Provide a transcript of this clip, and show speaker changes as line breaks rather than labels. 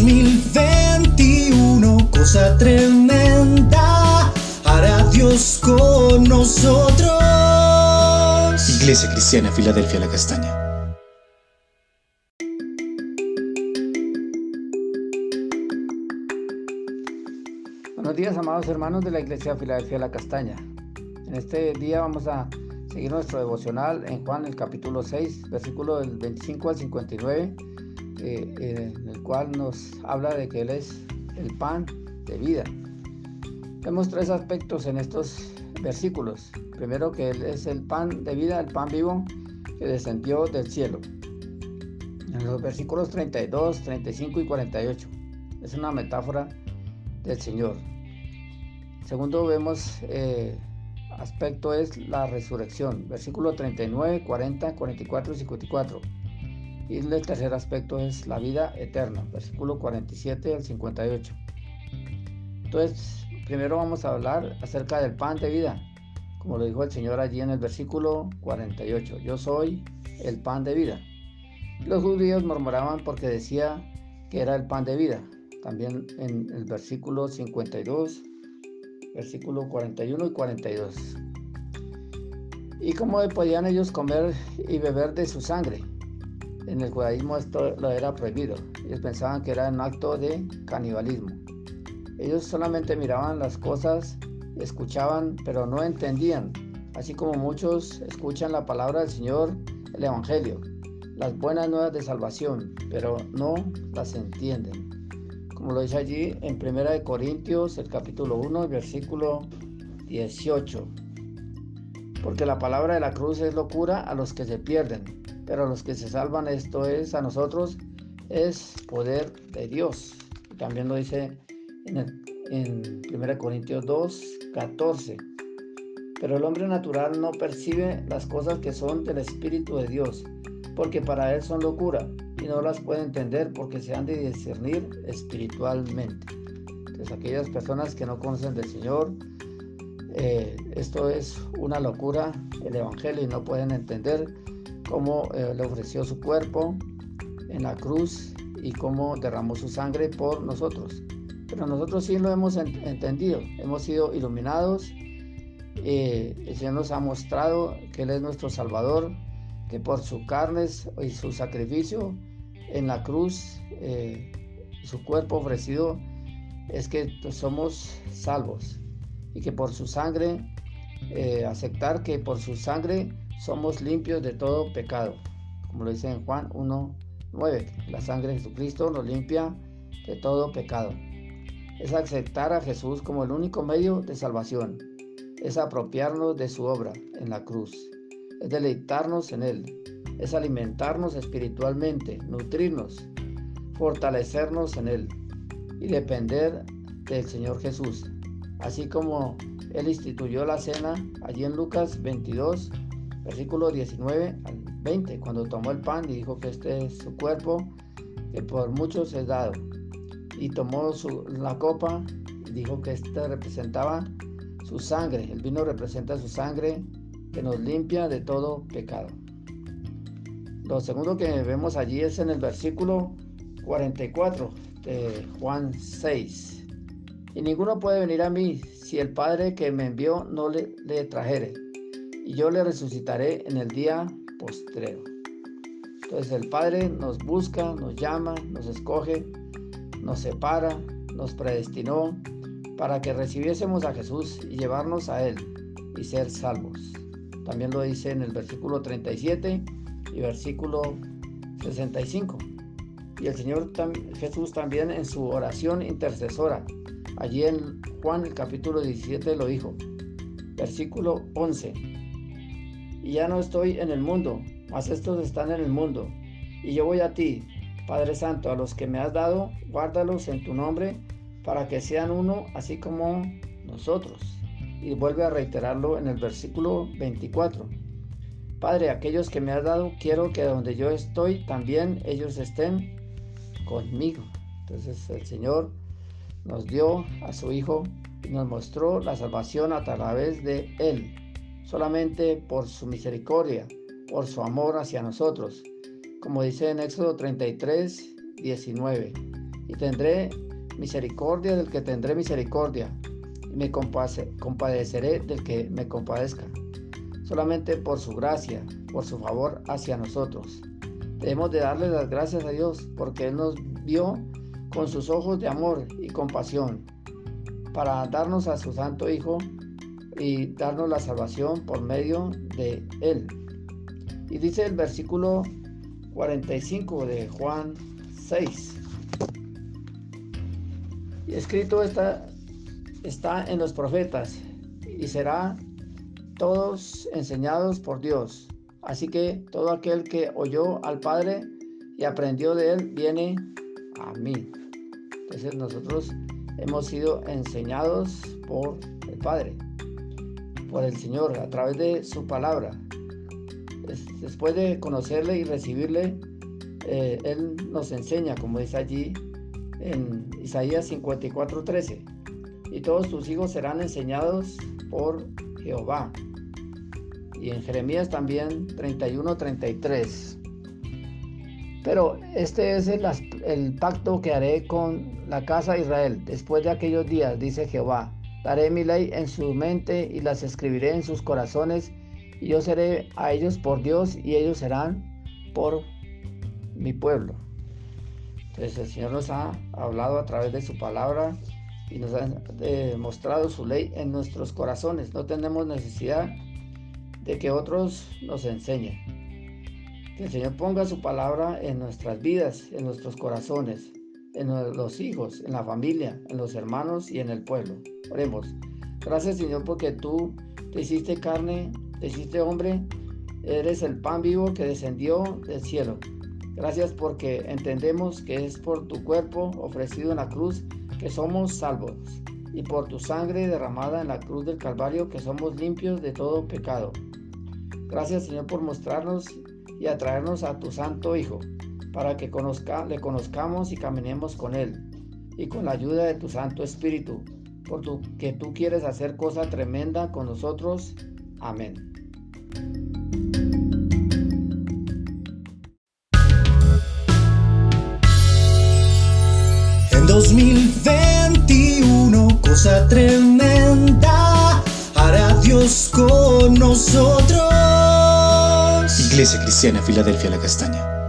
2021, cosa tremenda, hará Dios con nosotros.
Iglesia Cristiana, Filadelfia, la Castaña.
Buenos días, amados hermanos de la Iglesia Filadelfia La Castaña. En este día vamos a seguir nuestro devocional en Juan, el capítulo 6, versículo del 25 al 59, eh, en el cual nos habla de que Él es el pan de vida. Vemos tres aspectos en estos versículos. Primero, que Él es el pan de vida, el pan vivo que descendió del cielo. En los versículos 32, 35 y 48. Es una metáfora del Señor. Segundo vemos eh, aspecto es la resurrección, versículo 39, 40, 44 y 54. Y el tercer aspecto es la vida eterna, versículo 47 al 58. Entonces, primero vamos a hablar acerca del pan de vida, como lo dijo el Señor allí en el versículo 48. Yo soy el pan de vida. Los judíos murmuraban porque decía que era el pan de vida. También en el versículo 52 versículo 41 y 42. ¿Y cómo podían ellos comer y beber de su sangre? En el judaísmo esto lo era prohibido. Ellos pensaban que era un acto de canibalismo. Ellos solamente miraban las cosas, escuchaban, pero no entendían. Así como muchos escuchan la palabra del Señor, el Evangelio, las buenas nuevas de salvación, pero no las entienden como lo dice allí en 1 Corintios, el capítulo 1, versículo 18. Porque la palabra de la cruz es locura a los que se pierden, pero a los que se salvan, esto es a nosotros, es poder de Dios. También lo dice en, en 1 Corintios 2, 14. Pero el hombre natural no percibe las cosas que son del Espíritu de Dios, porque para él son locura y no las puede entender porque se han de discernir espiritualmente. Entonces aquellas personas que no conocen del Señor, eh, esto es una locura, el Evangelio, y no pueden entender cómo eh, le ofreció su cuerpo en la cruz y cómo derramó su sangre por nosotros. Pero nosotros sí lo hemos entendido, hemos sido iluminados, eh, el Señor nos ha mostrado que Él es nuestro Salvador, que por su carne y su sacrificio en la cruz, eh, su cuerpo ofrecido, es que somos salvos y que por su sangre, eh, aceptar que por su sangre somos limpios de todo pecado, como lo dice en Juan 1.9, la sangre de Jesucristo nos limpia de todo pecado. Es aceptar a Jesús como el único medio de salvación, es apropiarnos de su obra en la cruz es deleitarnos en Él, es alimentarnos espiritualmente, nutrirnos, fortalecernos en Él y depender del Señor Jesús. Así como Él instituyó la cena allí en Lucas 22, versículo 19 al 20, cuando tomó el pan y dijo que este es su cuerpo, que por muchos es dado. Y tomó la copa y dijo que esta representaba su sangre. El vino representa su sangre que nos limpia de todo pecado. Lo segundo que vemos allí es en el versículo 44 de Juan 6. Y ninguno puede venir a mí si el Padre que me envió no le, le trajere, y yo le resucitaré en el día postrero. Entonces el Padre nos busca, nos llama, nos escoge, nos separa, nos predestinó para que recibiésemos a Jesús y llevarnos a Él y ser salvos. También lo dice en el versículo 37 y versículo 65. Y el Señor Jesús también en su oración intercesora, allí en Juan el capítulo 17 lo dijo. Versículo 11. Y ya no estoy en el mundo, mas estos están en el mundo. Y yo voy a ti, Padre Santo, a los que me has dado, guárdalos en tu nombre, para que sean uno, así como nosotros y vuelve a reiterarlo en el versículo 24. Padre, aquellos que me has dado, quiero que donde yo estoy, también ellos estén conmigo. Entonces el Señor nos dio a su Hijo y nos mostró la salvación a través de Él, solamente por su misericordia, por su amor hacia nosotros, como dice en Éxodo 33, 19. y tendré misericordia del que tendré misericordia, y me compadeceré del que me compadezca. Solamente por su gracia, por su favor hacia nosotros. Debemos de darle las gracias a Dios porque Él nos vio con sus ojos de amor y compasión para darnos a su Santo Hijo y darnos la salvación por medio de Él. Y dice el versículo 45 de Juan 6. Y escrito está, está en los profetas y será todos enseñados por Dios. Así que todo aquel que oyó al Padre y aprendió de él viene a mí. Entonces nosotros hemos sido enseñados por el Padre, por el Señor, a través de su palabra. Después de conocerle y recibirle, eh, Él nos enseña, como dice allí en Isaías 54:13, y todos tus hijos serán enseñados por Jehová. Y en Jeremías también 31:33. Pero este es el, el, pacto que haré con la casa de Israel después de aquellos días, dice Jehová. Daré mi ley en su mente y las escribiré en sus corazones, y yo seré a ellos por Dios y ellos serán por mi pueblo. Entonces el Señor nos ha hablado a través de su palabra y nos ha demostrado su ley en nuestros corazones. No tenemos necesidad de que otros nos enseñen. Que el Señor ponga su palabra en nuestras vidas, en nuestros corazones, en los hijos, en la familia, en los hermanos y en el pueblo. Oremos. Gracias Señor porque tú te hiciste carne, te hiciste hombre, eres el pan vivo que descendió del cielo. Gracias porque entendemos que es por tu cuerpo ofrecido en la cruz que somos salvos y por tu sangre derramada en la cruz del Calvario que somos limpios de todo pecado. Gracias Señor por mostrarnos y atraernos a tu Santo Hijo, para que conozca, le conozcamos y caminemos con Él, y con la ayuda de tu Santo Espíritu, por tu, que tú quieres hacer cosa tremenda con nosotros. Amén.
En 2021, cosa tremenda hará Dios con nosotros.
Iglesia Cristiana Filadelfia La Castaña.